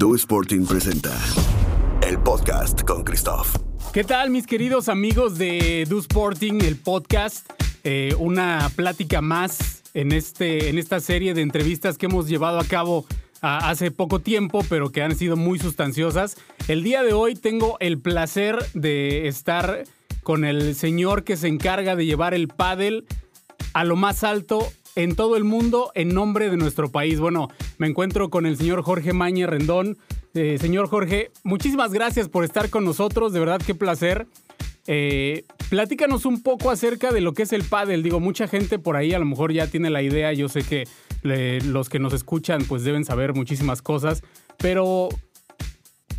Do Sporting presenta el podcast con Christoph. ¿Qué tal, mis queridos amigos de Do Sporting, el podcast? Eh, una plática más en, este, en esta serie de entrevistas que hemos llevado a cabo ah, hace poco tiempo, pero que han sido muy sustanciosas. El día de hoy tengo el placer de estar con el señor que se encarga de llevar el pádel a lo más alto en todo el mundo en nombre de nuestro país. Bueno, me encuentro con el señor Jorge Mañe Rendón. Eh, señor Jorge, muchísimas gracias por estar con nosotros, de verdad qué placer. Eh, platícanos un poco acerca de lo que es el pádel. Digo, mucha gente por ahí a lo mejor ya tiene la idea. Yo sé que los que nos escuchan pues deben saber muchísimas cosas, pero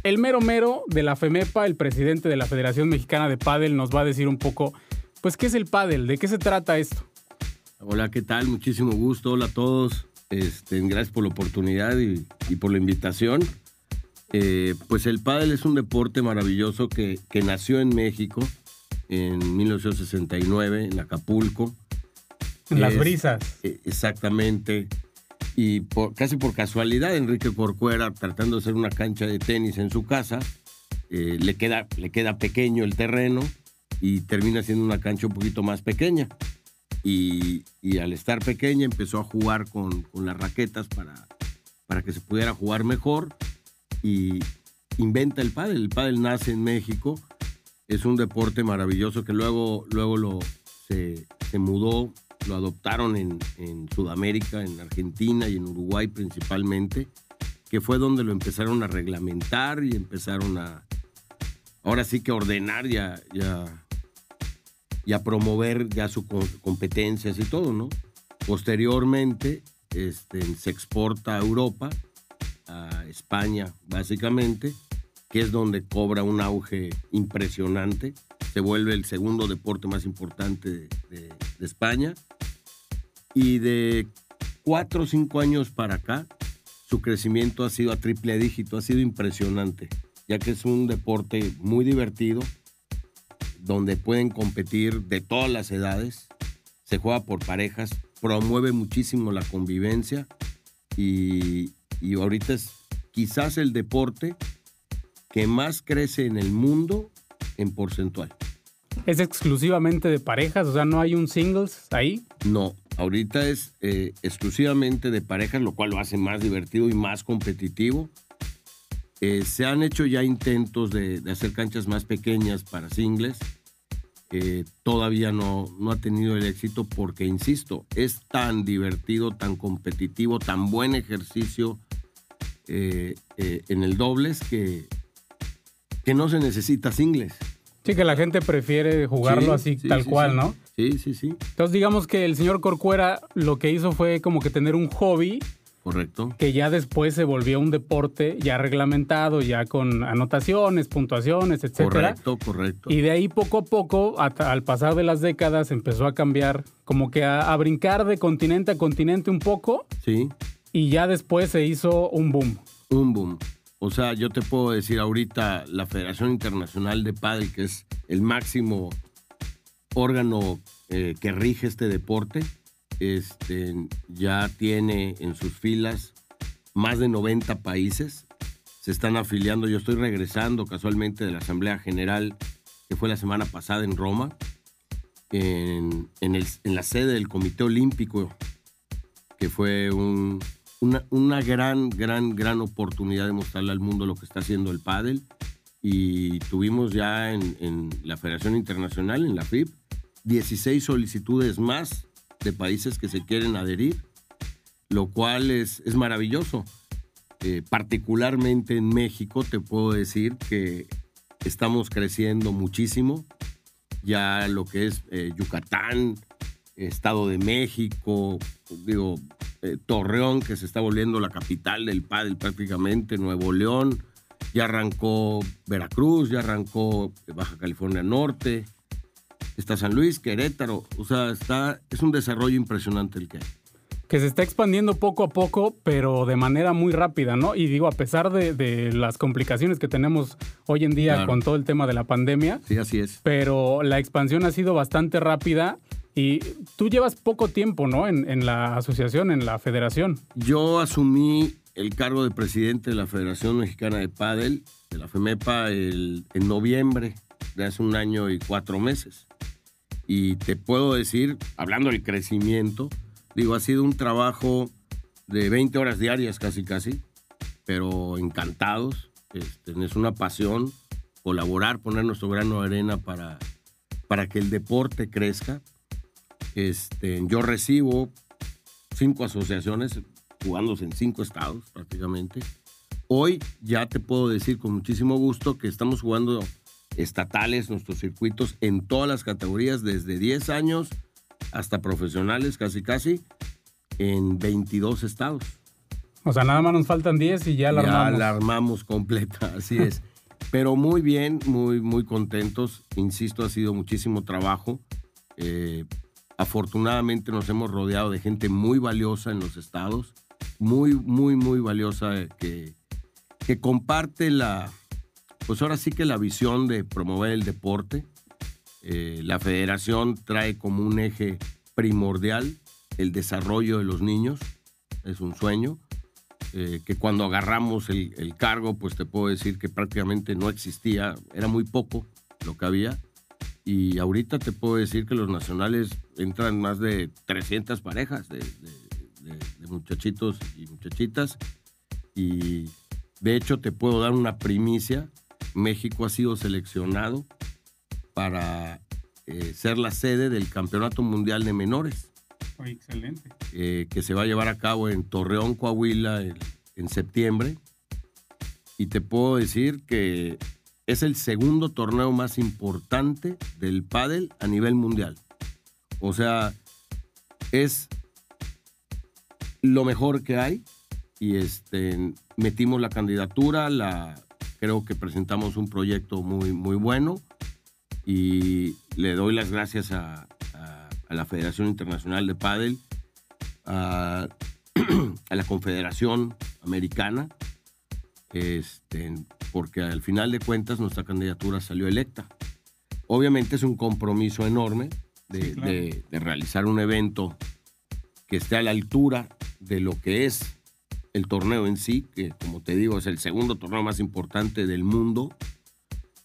el mero mero de la FEMEPA, el presidente de la Federación Mexicana de Pádel, nos va a decir un poco, pues, ¿qué es el pádel? ¿De qué se trata esto? Hola, ¿qué tal? Muchísimo gusto. Hola a todos. Este, gracias por la oportunidad y, por la invitación. Eh, pues el pádel es un deporte maravilloso que, nació en México en 1969, en Acapulco. En las brisas. Eh, exactamente. Y casi por casualidad, Enrique Corcuera, tratando de hacer una cancha de tenis en su casa, eh, le, queda, le queda pequeño el terreno y termina siendo una cancha un poquito más pequeña y, al estar pequeña empezó a jugar con, las raquetas para, para que se pudiera jugar mejor y inventa el pádel. El pádel nace en México, es un deporte maravilloso que luego, luego lo, se, mudó, lo adoptaron en, en, Sudamérica, en Argentina y en Uruguay principalmente, que fue donde lo empezaron a reglamentar y empezaron a, ahora sí que ordenar ya, ya y a promover ya sus competencias y todo, ¿no? Posteriormente este, se exporta a Europa, a España básicamente, que es donde cobra un auge impresionante. Se vuelve el segundo deporte más importante de, de España. Y de cuatro o cinco años para acá, su crecimiento ha sido a triple dígito, ha sido impresionante, ya que es un deporte muy divertido, donde pueden competir de todas las edades. Se juega por parejas, promueve muchísimo la convivencia y, ahorita es quizás el deporte que más crece en el mundo en porcentual. ¿Es exclusivamente de parejas? O sea, ¿no hay un singles ahí? No, ahorita es eh, exclusivamente de parejas, lo cual lo hace más divertido y más competitivo. Eh, se han hecho ya intentos de, hacer canchas más pequeñas para singles. que todavía no, no ha tenido el éxito porque, insisto, es tan divertido, tan competitivo, tan buen ejercicio eh, eh, en el dobles que, que no se necesita singles. Sí, que la gente prefiere jugarlo así tal cual, ¿no? Sí, sí, sí. Entonces digamos que el señor Corcuera lo que hizo fue como que tener un hobby Correcto. Que ya después se volvió un deporte ya reglamentado, ya con anotaciones, puntuaciones, etc. Correcto, correcto. Y de ahí poco a poco, al pasar de las décadas, empezó a cambiar, como que a, brincar de continente a continente un poco. Sí. Y ya después se hizo un boom. Un boom. O sea, yo te puedo decir ahorita la Federación Internacional de Padel, que es el máximo órgano eh, que rige este deporte, este, ya tiene en sus filas más de 90 países. Se están afiliando. Yo estoy regresando casualmente de la Asamblea General que fue la semana pasada en Roma, en, la sede del Comité Olímpico, que fue una, gran, gran, gran oportunidad de mostrarle al mundo lo que está haciendo el pádel. Y tuvimos ya en, en la Federación Internacional, en la FIB, 16 solicitudes más de países que se quieren adherir, lo cual es, es maravilloso. Eh, particularmente en México te puedo decir que estamos creciendo muchísimo. Ya lo que es eh, Yucatán, Estado de México, digo, eh, Torreón, que se está volviendo la capital del pádel prácticamente, Nuevo León, ya arrancó Veracruz, ya arrancó Baja California Norte, está San Luis, Querétaro, o sea, está, es un desarrollo impresionante el que hay. Que se está expandiendo poco a poco, pero de manera muy rápida, ¿no? Y digo, a pesar de, las complicaciones que tenemos hoy en día con todo el tema de la pandemia. Sí, así es. Pero la expansión ha sido bastante rápida y tú llevas poco tiempo, ¿no? En, en, la asociación, en la federación. Yo asumí el cargo de presidente de la Federación Mexicana de Padel, de la FEMEPA, el, en noviembre de hace un año y cuatro meses. Y te puedo decir, hablando del crecimiento, digo, ha sido un trabajo de 20 horas diarias casi casi, pero encantados. Este, es una pasión colaborar, poner nuestro grano de arena para, para que el deporte crezca. Este, yo recibo cinco asociaciones jugándose en cinco estados prácticamente. Hoy ya te puedo decir con muchísimo gusto que estamos jugando estatales, nuestros circuitos en todas las categorías, desde 10 años hasta profesionales casi casi, en 22 estados. O sea, nada más nos faltan 10 y ya la armamos. Ya la armamos completa, así es. Pero muy bien, muy, muy contentos. Insisto, ha sido muchísimo trabajo. Eh, afortunadamente nos hemos rodeado de gente muy valiosa en los estados, muy, muy, muy valiosa eh, que, que comparte la, pues ahora sí que la visión de promover el deporte. Eh, la federación trae como un eje primordial el desarrollo de los niños. Es un sueño. Eh, que cuando agarramos el, el, cargo, pues te puedo decir que prácticamente no existía, era muy poco lo que había. Y ahorita te puedo decir que los nacionales entran más de 300 parejas de, de, de muchachitos y muchachitas. Y de hecho te puedo dar una primicia. México ha sido seleccionado para eh, ser la sede del Campeonato Mundial de Menores. Oh, excelente. Eh, que se va a llevar a cabo en Torreón, Coahuila, en, en septiembre. Y te puedo decir que es el segundo torneo más importante del pádel a nivel mundial. O sea, es lo mejor que hay y este metimos la candidatura, la creo que presentamos un proyecto muy muy bueno y le doy las gracias a, a, a la Federación Internacional de Pádel, a, a la Confederación Americana, este, porque al final de cuentas nuestra candidatura salió electa. Obviamente es un compromiso enorme de, Sí, claro. de- de realizar un evento que esté a la altura de lo que es el torneo en sí, que como te digo es el segundo torneo más importante del mundo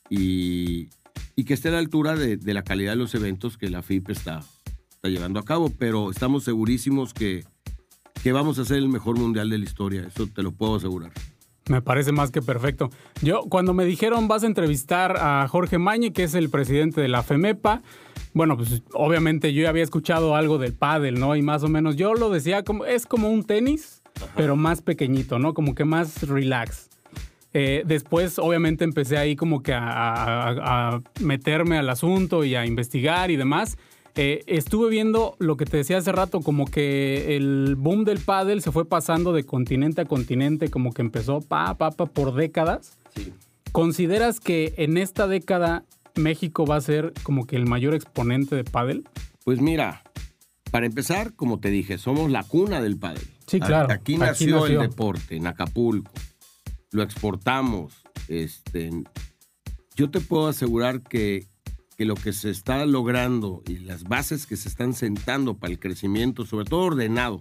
y, y que esté a la altura de, la calidad de los eventos que la FIP está, está llevando a cabo, pero estamos segurísimos que, que vamos a ser el mejor mundial de la historia, eso te lo puedo asegurar. Me parece más que perfecto. Yo, cuando me dijeron vas a entrevistar a Jorge Mañe, que es el presidente de la FEMEPA, bueno, pues obviamente yo ya había escuchado algo del pádel, ¿no? Y más o menos yo lo decía como, es como un tenis, pero más pequeñito, ¿no? Como que más relax. Eh, después, obviamente, empecé ahí como que a, a- a meterme al asunto y a investigar y demás. Eh, estuve viendo lo que te decía hace rato, como que el boom del pádel se fue pasando de continente a continente, como que empezó pa, pa, pa por décadas. ¿Consideras que en esta década México va a ser como que el mayor exponente de pádel? Pues mira, para empezar, como te dije, somos la cuna del pádel. Sí, claro. Aquí Aquí nació, nació. el deporte, en Acapulco. Lo exportamos. Este, yo te puedo asegurar que, que lo que se está logrando y las bases que se están sentando para el crecimiento, sobre todo ordenado,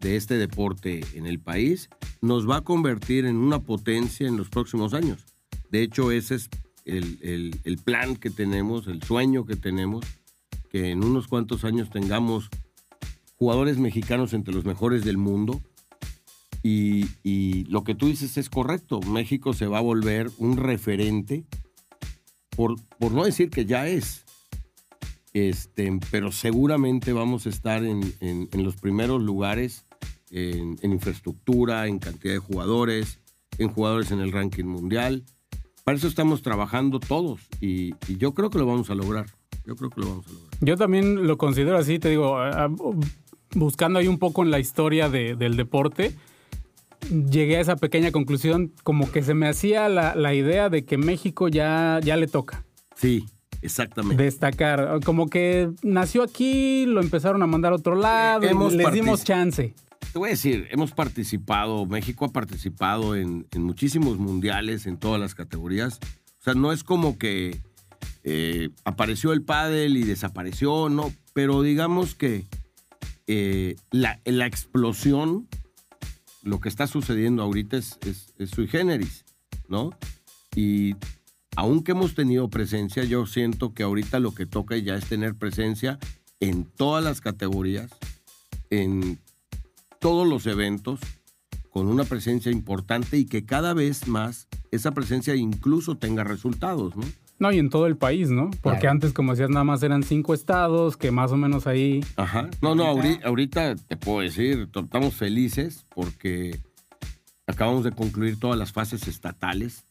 de este deporte en el país, nos va a convertir en una potencia en los próximos años. De hecho, ese es el, el- el plan que tenemos, el sueño que tenemos, que en unos cuantos años tengamos jugadores mexicanos entre los mejores del mundo. Y, lo que tú dices es correcto. México se va a volver un referente, por, por no decir que ya es. Este, pero seguramente vamos a estar en, en- los primeros lugares en, infraestructura, en cantidad de jugadores, en jugadores en el ranking mundial. Para eso estamos trabajando todos y, y yo creo que lo vamos a lograr. Yo creo que lo vamos a lograr. Yo también lo considero así, te digo, buscando ahí un poco en la historia de- del deporte, llegué a esa pequeña conclusión, como que se me hacía la, la idea de que México ya, ya le toca Sí, exactamente. destacar. Como que nació aquí, lo empezaron a mandar a otro lado, Hemos les dimos chance. Te voy a decir, hemos participado, México ha participado en, en muchísimos mundiales, en todas las categorías. O sea, no es como que eh, apareció el pádel y desapareció, no, pero digamos que eh, la, la explosión lo que está sucediendo ahorita es, es, sui generis, ¿no? Y aunque hemos tenido presencia, yo siento que ahorita lo que toca ya es tener presencia en todas las categorías, en todos los eventos, con una presencia importante y que cada vez más esa presencia incluso tenga resultados, ¿no? No, y en todo el país, ¿no? Porque antes, como decías, nada más eran cinco estados, que más o menos ahí. Ajá. No, no, ahorita, te puedo decir, estamos felices porque acabamos de concluir todas las fases estatales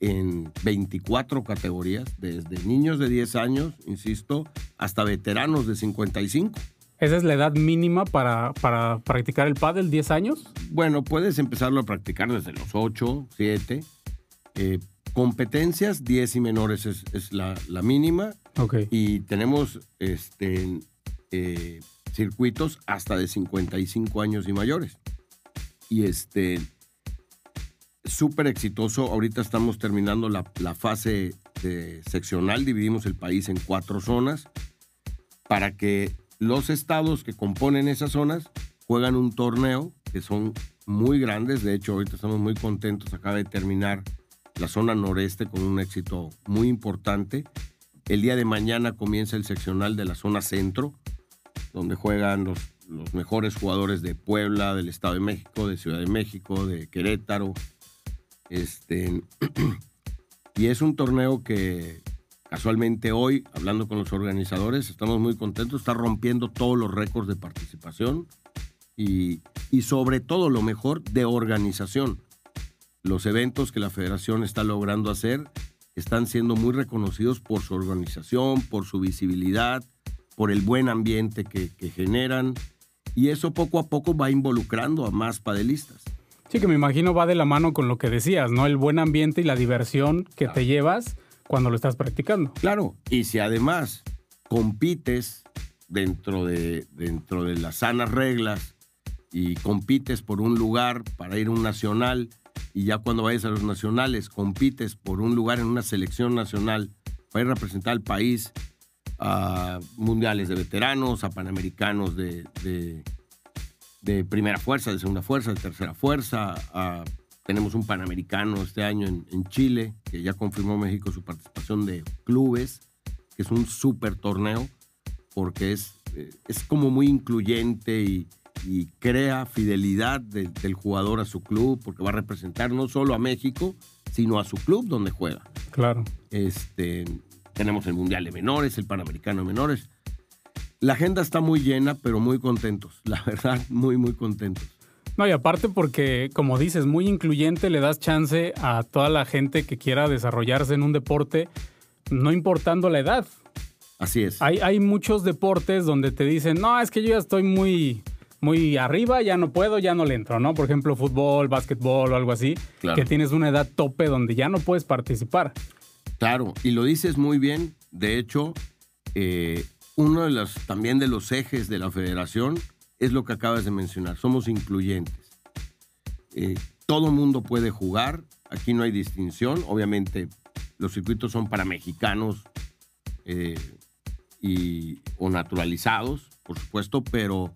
en 24 categorías, desde niños de 10 años, insisto, hasta veteranos de 55. ¿Esa es la edad mínima para, para practicar el pádel, 10 años? Bueno, puedes empezarlo a practicar desde los 8, 7. Eh, Competencias, 10 y menores es, la, mínima. Okay. Y tenemos este, eh, circuitos hasta de 55 años y mayores. Y este, súper exitoso. Ahorita estamos terminando la, fase de seccional. Dividimos el país en cuatro zonas para que los estados que componen esas zonas juegan un torneo que son muy grandes. De hecho, ahorita estamos muy contentos. Acaba de terminar la zona noreste con un éxito muy importante. El día de mañana comienza el seccional de la zona centro, donde juegan los, los mejores jugadores de Puebla, del Estado de México, de Ciudad de México, de Querétaro. Este, y es un torneo que casualmente hoy, hablando con los organizadores, estamos muy contentos, está rompiendo todos los récords de participación y, y sobre todo lo mejor de organización los eventos que la federación está logrando hacer están siendo muy reconocidos por su organización, por su visibilidad, por el buen ambiente que, generan. Y eso poco a poco va involucrando a más padelistas. Sí, que me imagino va de la mano con lo que decías, ¿no? El buen ambiente y la diversión que te llevas cuando lo estás practicando. Claro, y si además compites dentro de, dentro de las sanas reglas y compites por un lugar para ir a un nacional y ya cuando vayas a los nacionales compites por un lugar en una selección nacional para a representar al país a mundiales de veteranos, a panamericanos de, de, primera fuerza, de segunda fuerza, de tercera fuerza. tenemos un panamericano este año en, en, Chile, que ya confirmó México su participación de clubes, que es un súper torneo, porque es, eh, es como muy incluyente y, y crea fidelidad del jugador a su club, porque va a representar no solo a México, sino a su club donde juega. Claro. Este, tenemos el Mundial de Menores, el Panamericano de Menores. La agenda está muy llena, pero muy contentos. La verdad, muy, muy contentos. No, y aparte porque, como dices, muy incluyente, le das chance a toda la gente que quiera desarrollarse en un deporte, no importando la edad. Así es. Hay, hay muchos deportes donde te dicen, no, es que yo ya estoy muy, muy arriba, ya no puedo, ya no le entro, ¿no? Por ejemplo, fútbol, básquetbol o algo así, que tienes una edad tope donde ya no puedes participar. Claro, y lo dices muy bien. De hecho, eh, uno de los, también de los ejes de la federación es lo que acabas de mencionar. Somos incluyentes. Eh, todo mundo puede jugar. Aquí no hay distinción. Obviamente, los circuitos son para mexicanos eh, y, o naturalizados, por supuesto, pero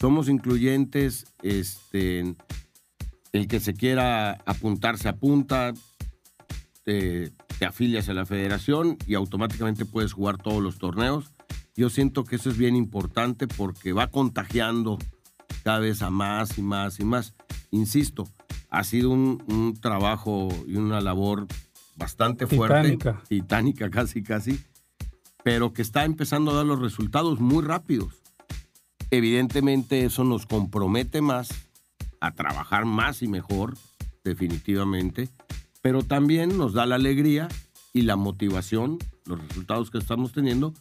somos incluyentes, este, el que se quiera apuntar se apunta, te, afilias a la federación y automáticamente puedes jugar todos los torneos. Yo siento que eso es bien importante porque va contagiando cada vez a más y más y más. Insisto, ha sido un, trabajo y una labor bastante fuerte, titánica. titánica casi casi, pero que está empezando a dar los resultados muy rápidos. Evidentemente eso nos compromete más a trabajar más y mejor, definitivamente, pero también nos da la alegría y la motivación, los resultados que estamos teniendo,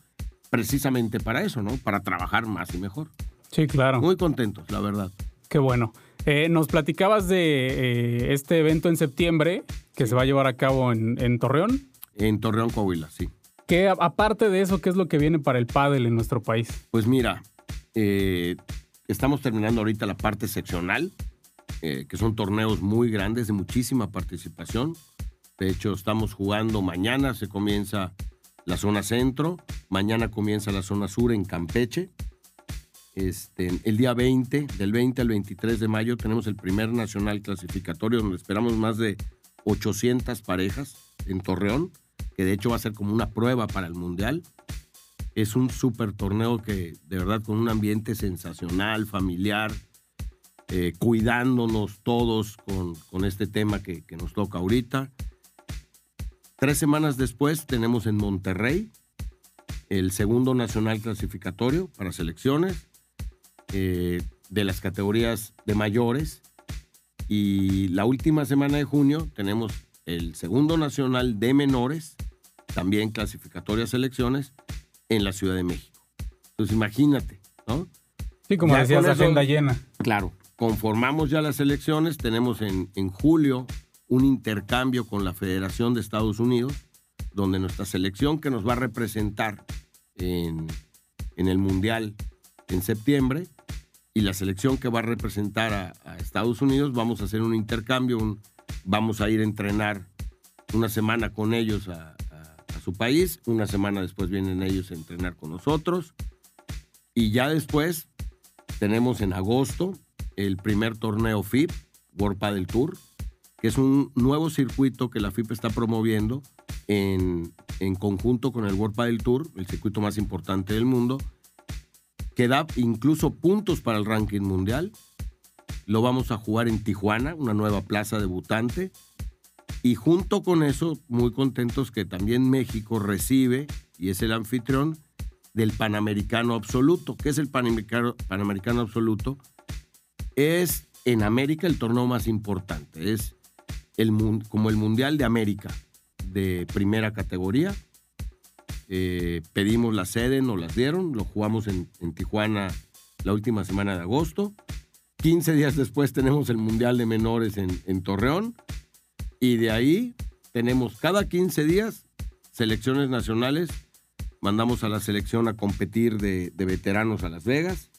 precisamente para eso, ¿no? Para trabajar más y mejor. Sí, claro. Muy contentos, la verdad. Qué bueno. Eh, nos platicabas de eh, este evento en septiembre que se va a llevar a cabo en, Torreón. En Torreón, Coahuila, sí. ¿Qué, aparte de eso, ¿qué es lo que viene para el pádel en nuestro país? Pues mira, eh, estamos terminando ahorita la parte seccional, eh, que son torneos muy grandes de muchísima participación. De hecho, estamos jugando mañana, se comienza la zona centro, mañana comienza la zona sur en Campeche. Este, el día 20, del 20 al 23 de mayo, tenemos el primer nacional clasificatorio donde esperamos más de 800 parejas en Torreón, que de hecho va a ser como una prueba para el Mundial. Es un super torneo que de verdad con un ambiente sensacional, familiar, eh, cuidándonos todos con, este tema que, nos toca ahorita. Tres semanas después tenemos en Monterrey el segundo nacional clasificatorio para selecciones eh, de las categorías de mayores. Y la última semana de junio tenemos el segundo nacional de menores, también clasificatoria selecciones, en la Ciudad de México. Entonces imagínate, ¿no? Sí, como Ya decías, eso- agenda llena. Claro, conformamos ya las elecciones, tenemos en, en julio un intercambio con la Federación de Estados Unidos, donde nuestra selección que nos va a representar en, en el Mundial en septiembre y la selección que va a representar a, a Estados Unidos, vamos a hacer un intercambio, un- vamos a ir a entrenar una semana con ellos a, a- su país, una semana después vienen ellos a entrenar con nosotros y ya después tenemos en agosto el primer torneo FIP, World Padel Tour, que es un nuevo circuito que la FIP está promoviendo en, en conjunto con el World Padel Tour, el circuito más importante del mundo, que da incluso puntos para el ranking mundial. Lo vamos a jugar en Tijuana, una nueva plaza debutante. Y junto con eso, muy contentos que también México recibe, y es el anfitrión, del Panamericano Absoluto. ¿Qué es el Panamericano, Absoluto? Es en América el torneo más importante. Es el, como el Mundial de América de primera categoría. Eh, pedimos la sede, nos las dieron. Lo jugamos en, Tijuana la última semana de agosto. 15 días después tenemos el Mundial de Menores en, en Torreón. Y de ahí tenemos cada 15 días selecciones nacionales mandamos a la selección a competir de, de veteranos a Las Vegas.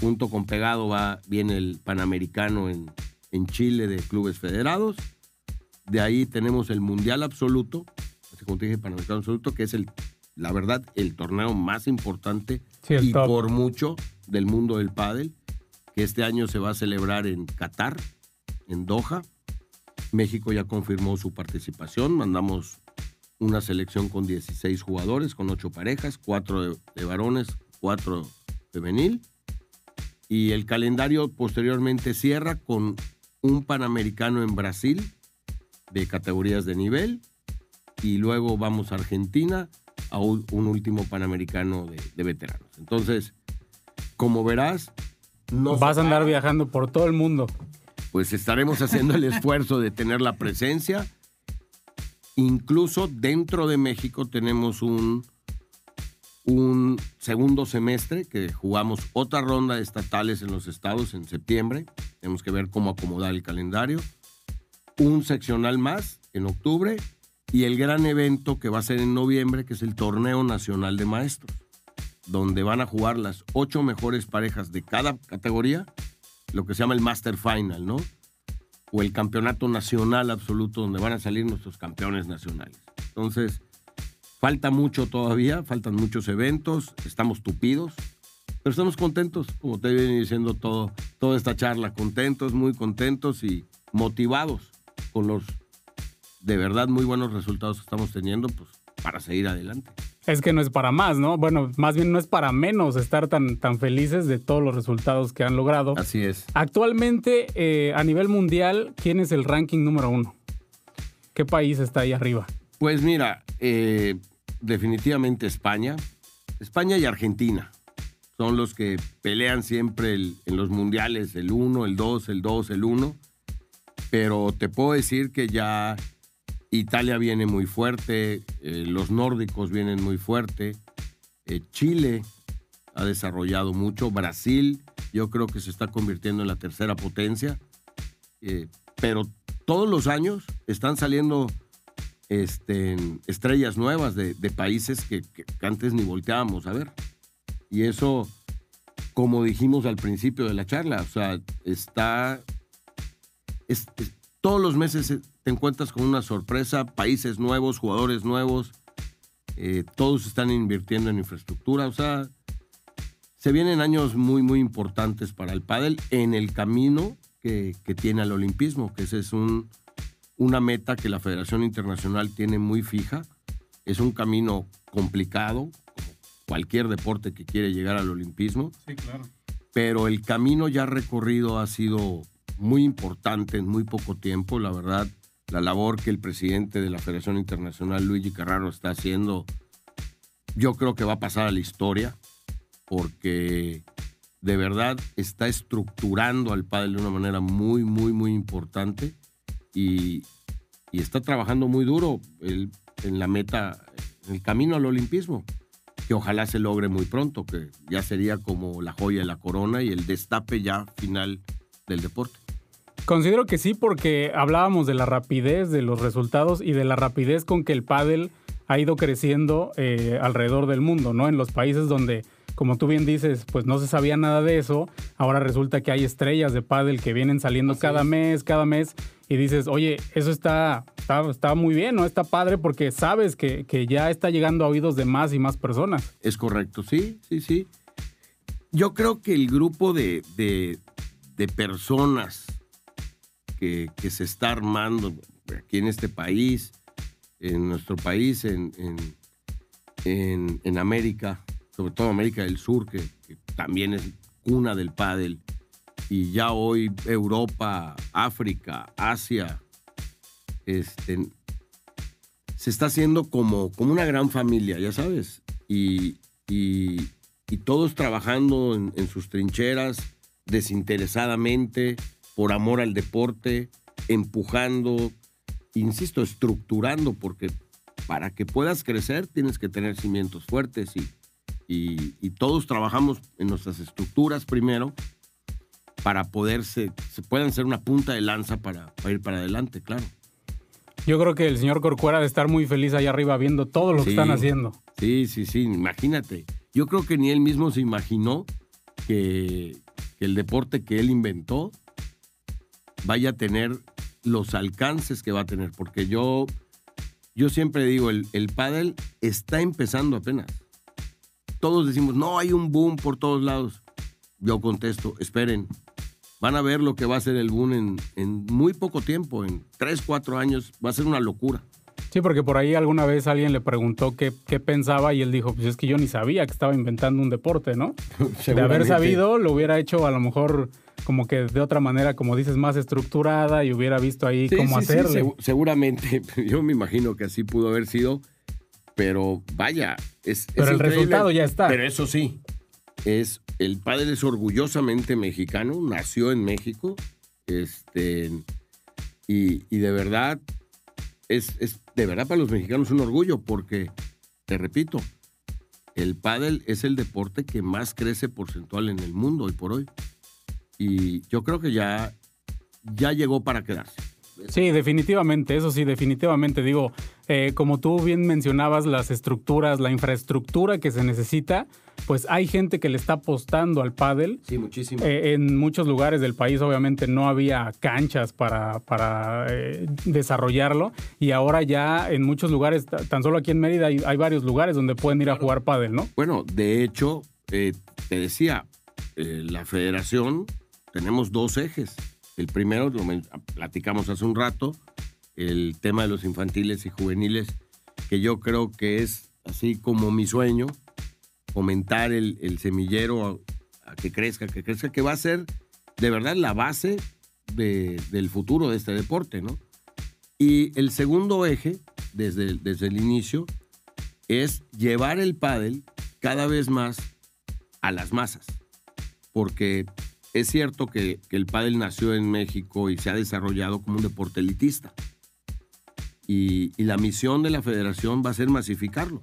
Junto con Pegado va, viene el Panamericano en, en Chile de clubes federados. De ahí tenemos el Mundial Absoluto, así como te dije, Panamericano Absoluto, que es el, la verdad, el torneo más importante Sí, el y top. por mucho del mundo del pádel, que este año se va a celebrar en Qatar, en Doha. México ya confirmó su participación, mandamos una selección con 16 jugadores, con 8 parejas, 4 de, de varones, 4 femenil. Y el calendario posteriormente cierra con un Panamericano en Brasil de categorías de nivel. Y luego vamos a Argentina a un, último Panamericano de, de veteranos. Entonces, como verás, no Vas a andar viajando por todo el mundo. Pues estaremos haciendo el esfuerzo de tener la presencia. Incluso dentro de México tenemos un, un segundo semestre que jugamos otra ronda de estatales en los estados en septiembre. Tenemos que ver cómo acomodar el calendario. Un seccional más en octubre y el gran evento que va a ser en noviembre, que es el Torneo Nacional de Maestros, donde van a jugar las ocho mejores parejas de cada categoría lo que se llama el Master Final, ¿no? O el campeonato nacional absoluto, donde van a salir nuestros campeones nacionales. Entonces, falta mucho todavía, faltan muchos eventos, estamos tupidos, pero estamos contentos, como te viene diciendo todo, toda esta charla, contentos, muy contentos y motivados con los de verdad muy buenos resultados que estamos teniendo, pues para seguir adelante. Es que no es para más, ¿no? Bueno, más bien no es para menos estar tan, tan felices de todos los resultados que han logrado. Así es. Actualmente, eh, a nivel mundial, ¿quién es el ranking número uno? ¿Qué país está ahí arriba? Pues mira, eh, definitivamente España. España y Argentina son los que pelean siempre el- en los mundiales el 1, el 2, el 2, el 1. Pero te puedo decir que ya Italia viene muy fuerte, eh, los nórdicos vienen muy fuerte, eh, Chile ha desarrollado mucho, Brasil yo creo que se está convirtiendo en la tercera potencia, eh, pero todos los años están saliendo este, estrellas nuevas de, países que, antes ni volteábamos a ver. Y eso, como dijimos al principio de la charla, o sea, está... es- es- todos los meses te encuentras con una sorpresa, países nuevos, jugadores nuevos, eh, todos están invirtiendo en infraestructura, o sea, se vienen años muy, muy importantes para el pádel en el camino que, que tiene al olimpismo, que ese es un, una meta que la Federación Internacional tiene muy fija. Es un camino complicado, como cualquier deporte que quiere llegar al olimpismo. Sí, claro. Pero el camino ya recorrido ha sido muy importante en muy poco tiempo. La verdad, la labor que el presidente de la Federación Internacional, Luigi Carraro, está haciendo, yo creo que va a pasar a la historia, porque de verdad está estructurando al pádel de una manera muy, muy, muy importante y, está trabajando muy duro en la meta, en el camino al olimpismo, que ojalá se logre muy pronto, que ya sería como la joya de la corona y el destape ya final del deporte. Considero que sí, porque hablábamos de la rapidez de los resultados y de la rapidez con que el pádel ha ido creciendo eh, alrededor del mundo, ¿no? En los países donde, como tú bien dices, pues no se sabía nada de eso, ahora resulta que hay estrellas de pádel que vienen saliendo Así cada es. mes, cada mes, y dices, oye, eso está, está, está muy bien, ¿no? Está padre porque sabes que, que ya está llegando a oídos de más y más personas. Es correcto, sí, sí, sí. Yo creo que el grupo de, de- de personas que, se está armando aquí en este país, en nuestro país, en, en- en- América, sobre todo América del Sur, que, también es cuna del pádel, y ya hoy Europa, África, Asia, este, se está haciendo como, como una gran familia, ya sabes. Y, y- todos trabajando en sus trincheras, desinteresadamente, por amor al deporte, empujando, insisto, estructurando, porque para que puedas crecer tienes que tener cimientos fuertes y, y- y todos trabajamos en nuestras estructuras primero para poderse, se puedan ser una punta de lanza para, para ir para adelante, claro. Yo creo que el señor Corcuera de estar muy feliz allá arriba viendo todo lo que están haciendo. Sí, sí, sí, imagínate. Yo creo que ni él mismo se imaginó que, que el deporte que él inventó vaya a tener los alcances que va a tener, porque yo, yo siempre digo, el, el pádel está empezando apenas. Todos decimos, no, hay un boom por todos lados. Yo contesto, esperen, van a ver lo que va a ser el boom en, en muy poco tiempo, en tres, cuatro años, va a ser una locura. Sí, porque por ahí alguna vez alguien le preguntó qué, qué pensaba y él dijo, pues es que yo ni sabía que estaba inventando un deporte, ¿no? De haber sabido, lo hubiera hecho a lo mejor como que de otra manera, como dices, más estructurada y hubiera visto ahí Sí, cómo sí, hacerle. segu- seguramente, yo me imagino que así pudo haber sido, pero vaya, es, es Pero el increíble. resultado ya está. Pero eso sí, es el padre es orgullosamente mexicano, nació en México, este, y, y de verdad es, es de verdad para los mexicanos un orgullo porque te repito, el pádel es el deporte que más crece porcentual en el mundo hoy por hoy. Y yo creo que ya, ya llegó para quedarse. Sí, definitivamente, eso sí, definitivamente. Digo, eh, como tú bien mencionabas, las estructuras, la infraestructura que se necesita, pues hay gente que le está apostando al pádel. Sí, muchísimo. Eh, en muchos lugares del país obviamente no había canchas para, para eh, desarrollarlo y ahora ya en muchos lugares, ta- tan solo aquí en Mérida hay, hay varios lugares donde pueden ir a jugar pádel, ¿no? Bueno, de hecho, eh, te decía, eh, la federación tenemos dos ejes. El primero, lo platicamos hace un rato, el tema de los infantiles y juveniles, que yo creo que es así como mi sueño, fomentar el, el semillero a, a que crezca, que crezca, que va a ser de verdad la base de- del futuro de este deporte, ¿no? Y el segundo eje, desde, el- desde el inicio, es llevar el pádel cada vez más a las masas. Porque es cierto que, que el pádel nació en México y se ha desarrollado como un deporte elitista. Y, y la misión de la federación va a ser masificarlo.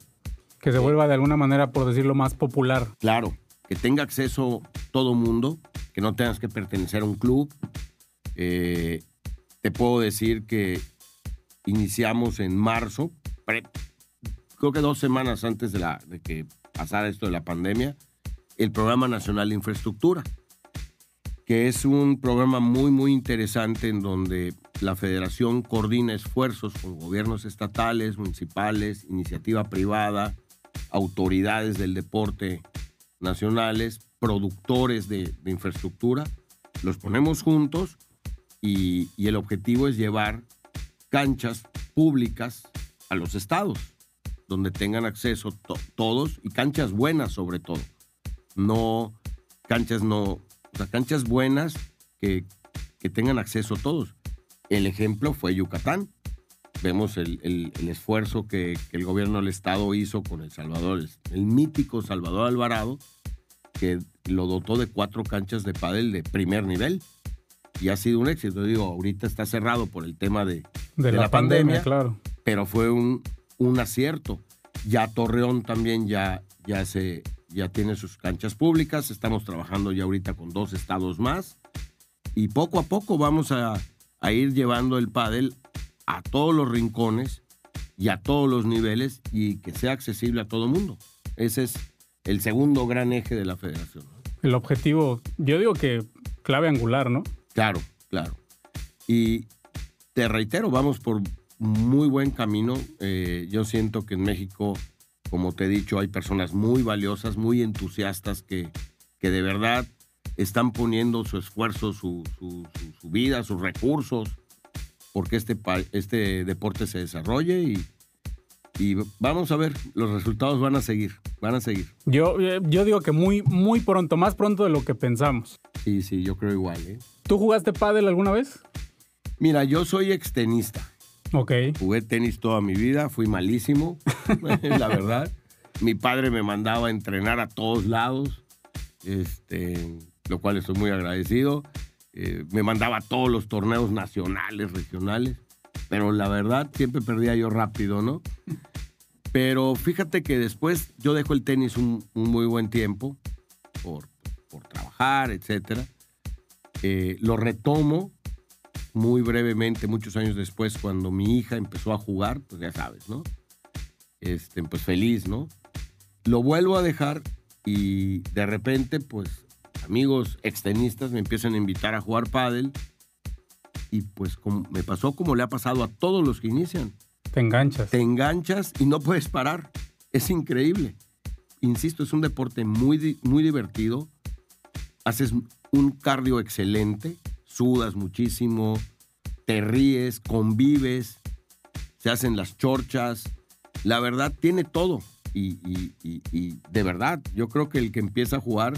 Que se vuelva de alguna manera, por decirlo, más popular. Claro, que tenga acceso todo mundo, que no tengas que pertenecer a un club. Eh, te puedo decir que iniciamos en marzo, pre- creo que dos semanas antes de, la, de que pasara esto de la pandemia, el Programa Nacional de Infraestructura, que es un programa muy, muy interesante en donde la federación coordina esfuerzos con gobiernos estatales, municipales, iniciativa privada, autoridades del deporte nacionales, productores de, infraestructura, los ponemos juntos y, y el objetivo es llevar canchas públicas a los estados, donde tengan acceso to- todos y canchas buenas sobre todo. No, canchas no, o sea, canchas buenas que, que tengan acceso todos. El ejemplo fue Yucatán. Vemos el, el- el esfuerzo que, que el gobierno del estado hizo con el Salvador, el, el mítico Salvador Alvarado, que lo dotó de cuatro canchas de pádel de primer nivel. Y ha sido un éxito. Digo, ahorita está cerrado por el tema de, De, de la, la pandemia, pandemia. claro. pero fue un, un acierto. Ya Torreón también ya, ya, se, ya tiene sus canchas públicas, estamos trabajando ya ahorita con dos estados más y poco a poco vamos a, a ir llevando el pádel a todos los rincones y a todos los niveles y que sea accesible a todo el mundo. Ese es el segundo gran eje de la federación. ¿no? El objetivo, yo digo que clave angular, ¿no? Claro, claro. Y te reitero, vamos por muy buen camino. Eh, yo siento que en México, como te he dicho, hay personas muy valiosas, muy entusiastas que, que de verdad están poniendo su esfuerzo, su, su- su- su vida, sus recursos, porque este, este deporte se desarrolle y, y vamos a ver, los resultados van a seguir, van a seguir. Yo, eh, yo digo que muy, muy pronto, más pronto de lo que pensamos. Sí, sí, yo creo igual. ¿eh? ¿Tú jugaste pádel alguna vez? Mira, yo soy extenista. Ok. Jugué tenis toda mi vida, fui malísimo, la verdad. Mi padre me mandaba a entrenar a todos lados, este, lo cual estoy muy agradecido. Eh, me mandaba a todos los torneos nacionales, regionales, pero la verdad siempre perdía yo rápido, ¿no? Pero fíjate que después yo dejo el tenis un, un muy buen tiempo por, por trabajar, etcétera. Eh, lo retomo muy brevemente, muchos años después, cuando mi hija empezó a jugar, pues ya sabes, ¿no? Este, pues feliz, ¿no? Lo vuelvo a dejar y de repente, pues, amigos extenistas me empiezan a invitar a jugar pádel y pues como- me pasó como le ha pasado a todos los que inician. Te enganchas. Te enganchas y no puedes parar. Es increíble. Insisto, es un deporte muy, muy divertido. Haces un cardio excelente, sudas muchísimo, te ríes, convives, se hacen las chorchas. La verdad, tiene todo. Y, de verdad, yo creo que el que empieza a jugar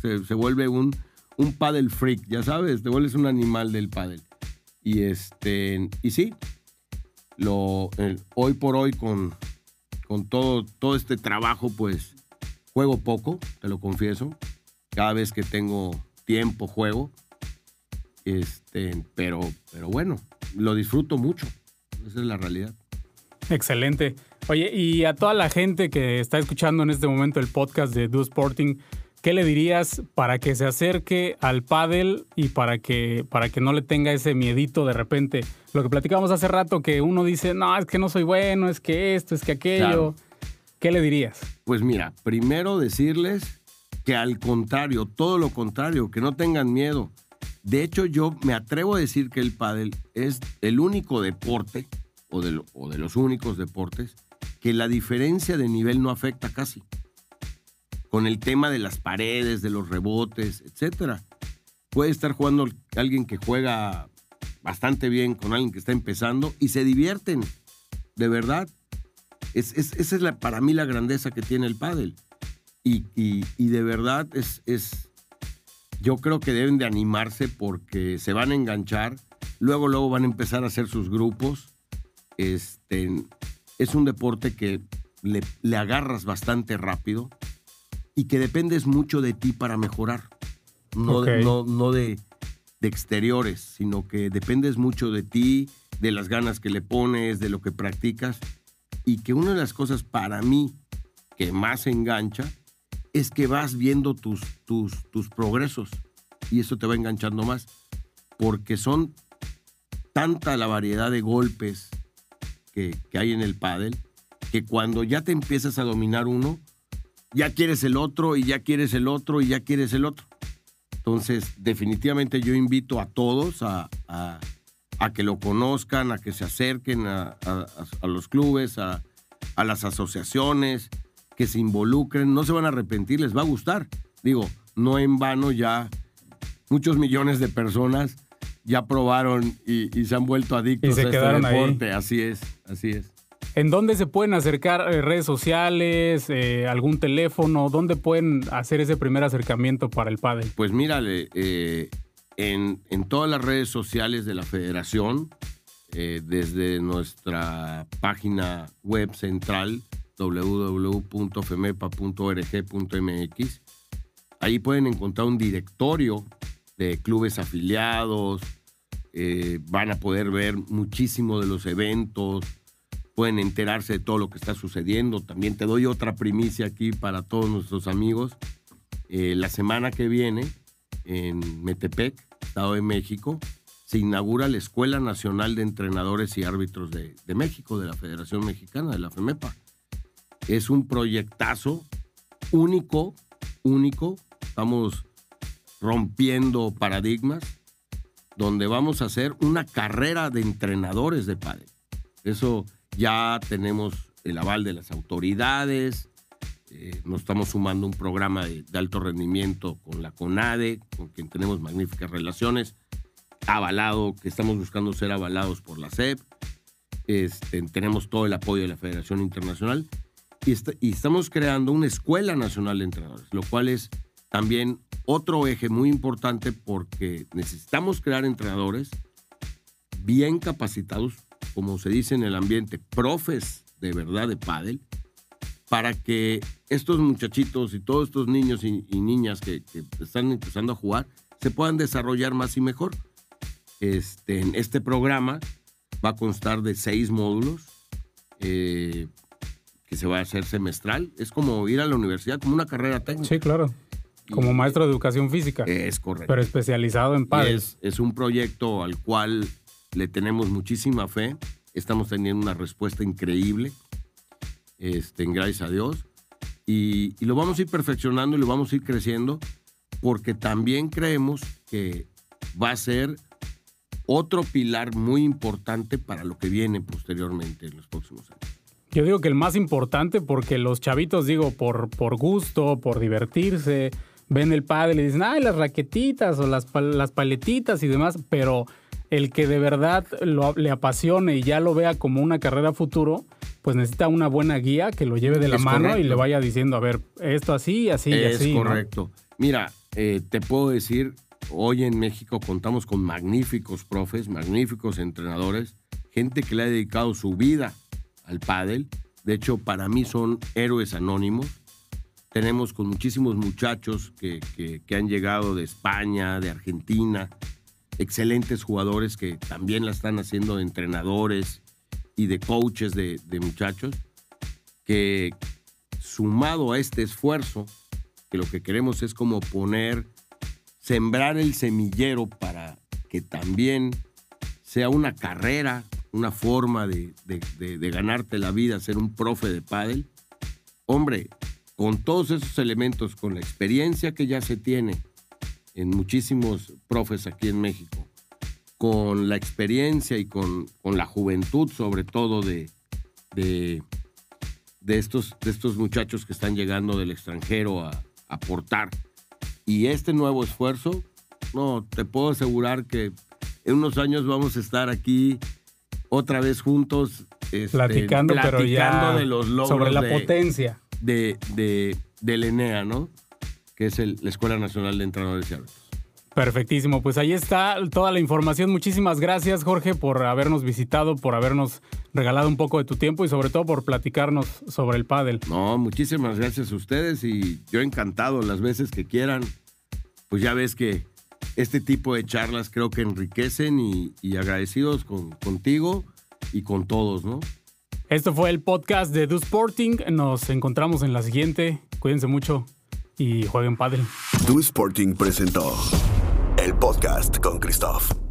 se, se vuelve un, un paddle freak, ya sabes, te vuelves un animal del paddle. Y, este, y sí, lo, hoy por hoy con, con todo, todo este trabajo, pues juego poco, te lo confieso. Cada vez que tengo tiempo juego. Este, pero, pero bueno, lo disfruto mucho. Esa es la realidad. Excelente. Oye, y a toda la gente que está escuchando en este momento el podcast de Do Sporting, ¿qué le dirías para que se acerque al pádel y para que, para que no le tenga ese miedito de repente? Lo que platicábamos hace rato, que uno dice, no, es que no soy bueno, es que esto, es que aquello. Claro. ¿Qué le dirías? Pues mira, primero decirles que al contrario, todo lo contrario, que no tengan miedo. De hecho, yo me atrevo a decir que el pádel es el único deporte, o de, los únicos deportes, que la diferencia de nivel no afecta casi. Con el tema de las paredes, de los rebotes, etcétera. Puede estar jugando alguien que juega bastante bien con alguien que está empezando y se divierten, de verdad. Es, es- esa es la, para mí la grandeza que tiene el pádel. Y, de verdad es, yo creo que deben de animarse porque se van a enganchar, luego, luego van a empezar a hacer sus grupos. Este, es un deporte que le, le agarras bastante rápido y que dependes mucho de ti para mejorar. No, de- Ok. no, no de, de exteriores, sino que dependes mucho de ti, de las ganas que le pones, de lo que practicas. Y que una de las cosas para mí que más engancha es que vas viendo tus, tus, tus progresos y eso te va enganchando más. Porque son tanta la variedad de golpes que, que hay en el pádel que cuando ya te empiezas a dominar uno, ya quieres el otro y ya quieres el otro y ya quieres el otro. Entonces, definitivamente yo invito a todos a, a- que lo conozcan, a que se acerquen a, a- los clubes, a las asociaciones que se involucren, no se van a arrepentir, les va a gustar. Digo, no en vano ya muchos millones de personas ya probaron y, se han vuelto adictos a este deporte. Así es, así es. ¿En dónde se pueden acercar eh, redes sociales, eh, algún teléfono? ¿Dónde pueden hacer ese primer acercamiento para el padre? Pues mírale, eh, en, en, todas las redes sociales de la federación, desde nuestra página web central www.femepa.org.mx, ahí pueden encontrar un directorio de clubes afiliados, van a poder ver muchísimo de los eventos, pueden enterarse de todo lo que está sucediendo. También te doy otra primicia aquí para todos nuestros amigos. Eh, la semana que viene, en Metepec, Estado de México, se inaugura la Escuela Nacional de Entrenadores y Árbitros de, de México, de la Federación Mexicana, de la FEMEPA. Es un proyectazo único, único. Estamos rompiendo paradigmas, donde vamos a hacer una carrera de entrenadores de padre. Eso ya tenemos el aval de las autoridades, eh, nos estamos sumando un programa de, alto rendimiento con la CONADE, con quien tenemos magníficas relaciones, avalado, que estamos buscando ser avalados por la SEP, este, tenemos todo el apoyo de la Federación Internacional y, estamos creando una escuela nacional de entrenadores, lo cual es también otro eje muy importante porque necesitamos crear entrenadores bien capacitados como se dice en el ambiente, profes de verdad de pádel, para que estos muchachitos y todos estos niños y, niñas que, están empezando a jugar se puedan desarrollar más y mejor. Este, este programa va a constar de seis módulos eh, que se va a hacer semestral. Es como ir a la universidad, como una carrera técnica. Sí, claro. Como maestro de educación física. Es correcto. Pero especializado en pádel. Es, es un proyecto al cual le tenemos muchísima fe, estamos teniendo una respuesta increíble, este, gracias a Dios, y, lo vamos a ir perfeccionando y lo vamos a ir creciendo, porque también creemos que va a ser otro pilar muy importante para lo que viene posteriormente en los próximos años. Yo digo que el más importante porque los chavitos, digo, por, por gusto, por divertirse, ven el padre y le dicen, ay, las raquetitas o las, las paletitas y demás, pero el que de verdad lo, le apasione y ya lo vea como una carrera futuro, pues necesita una buena guía que lo lleve de la mano y le vaya diciendo, a ver, esto así, así y así. Es correcto. Mira, eh, te puedo decir, hoy en México contamos con magníficos profes, magníficos entrenadores, gente que le ha dedicado su vida al pádel. De hecho, para mí son héroes anónimos. Tenemos con muchísimos muchachos que, que han llegado de España, de Argentina, excelentes jugadores que también la están haciendo de entrenadores y de coaches de, muchachos, que sumado a este esfuerzo, que lo que queremos es como poner, sembrar el semillero para que también sea una carrera, una forma de, de, ganarte la vida, ser un profe de pádel. Hombre, con todos esos elementos, con la experiencia que ya se tiene, en muchísimos profes aquí en México, con la experiencia y con, con la juventud sobre todo de, de, estos, de estos muchachos que están llegando del extranjero a aportar. Y este nuevo esfuerzo, no, te puedo asegurar que en unos años vamos a estar aquí otra vez juntos. Este, platicando, pero ya de los logros sobre la potencia de, de, del ENEA, ¿no? que es la Escuela Nacional de Entrenadores y Árbitros. Perfectísimo, pues ahí está toda la información. Muchísimas gracias Jorge por habernos visitado, por habernos regalado un poco de tu tiempo y sobre todo por platicarnos sobre el pádel. No, muchísimas gracias a ustedes y yo encantado las veces que quieran. Pues ya ves que este tipo de charlas creo que enriquecen y, agradecidos contigo y con todos, ¿no? Esto fue el podcast de Do Sporting. Nos encontramos en la siguiente. Cuídense mucho y jueguen padre. Do Sporting presentó el podcast con Christoph.